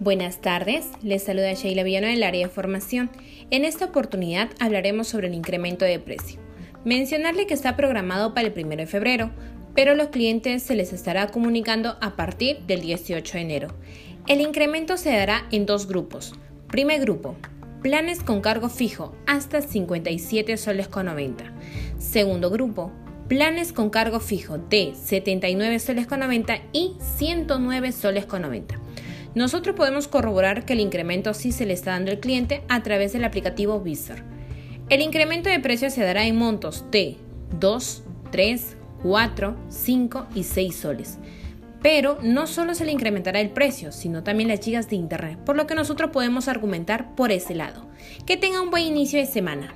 Buenas tardes, les saluda Sheila Villano del área de formación. En esta oportunidad hablaremos sobre el incremento de precio. Mencionarle que está programado para el 1 de febrero, pero los clientes se les estará comunicando a partir del 18 de enero. El incremento se dará en dos grupos. Primer grupo, planes con cargo fijo hasta 57 soles con 90. Segundo grupo, planes con cargo fijo de 79 soles con 90 y 109 soles con 90. Nosotros podemos corroborar que el incremento sí se le está dando al cliente a través del aplicativo Visor. El incremento de precio se dará en montos de 2, 3, 4, 5 y 6 soles. Pero no solo se le incrementará el precio, sino también las gigas de internet, por lo que nosotros podemos argumentar por ese lado. Que tenga un buen inicio de semana.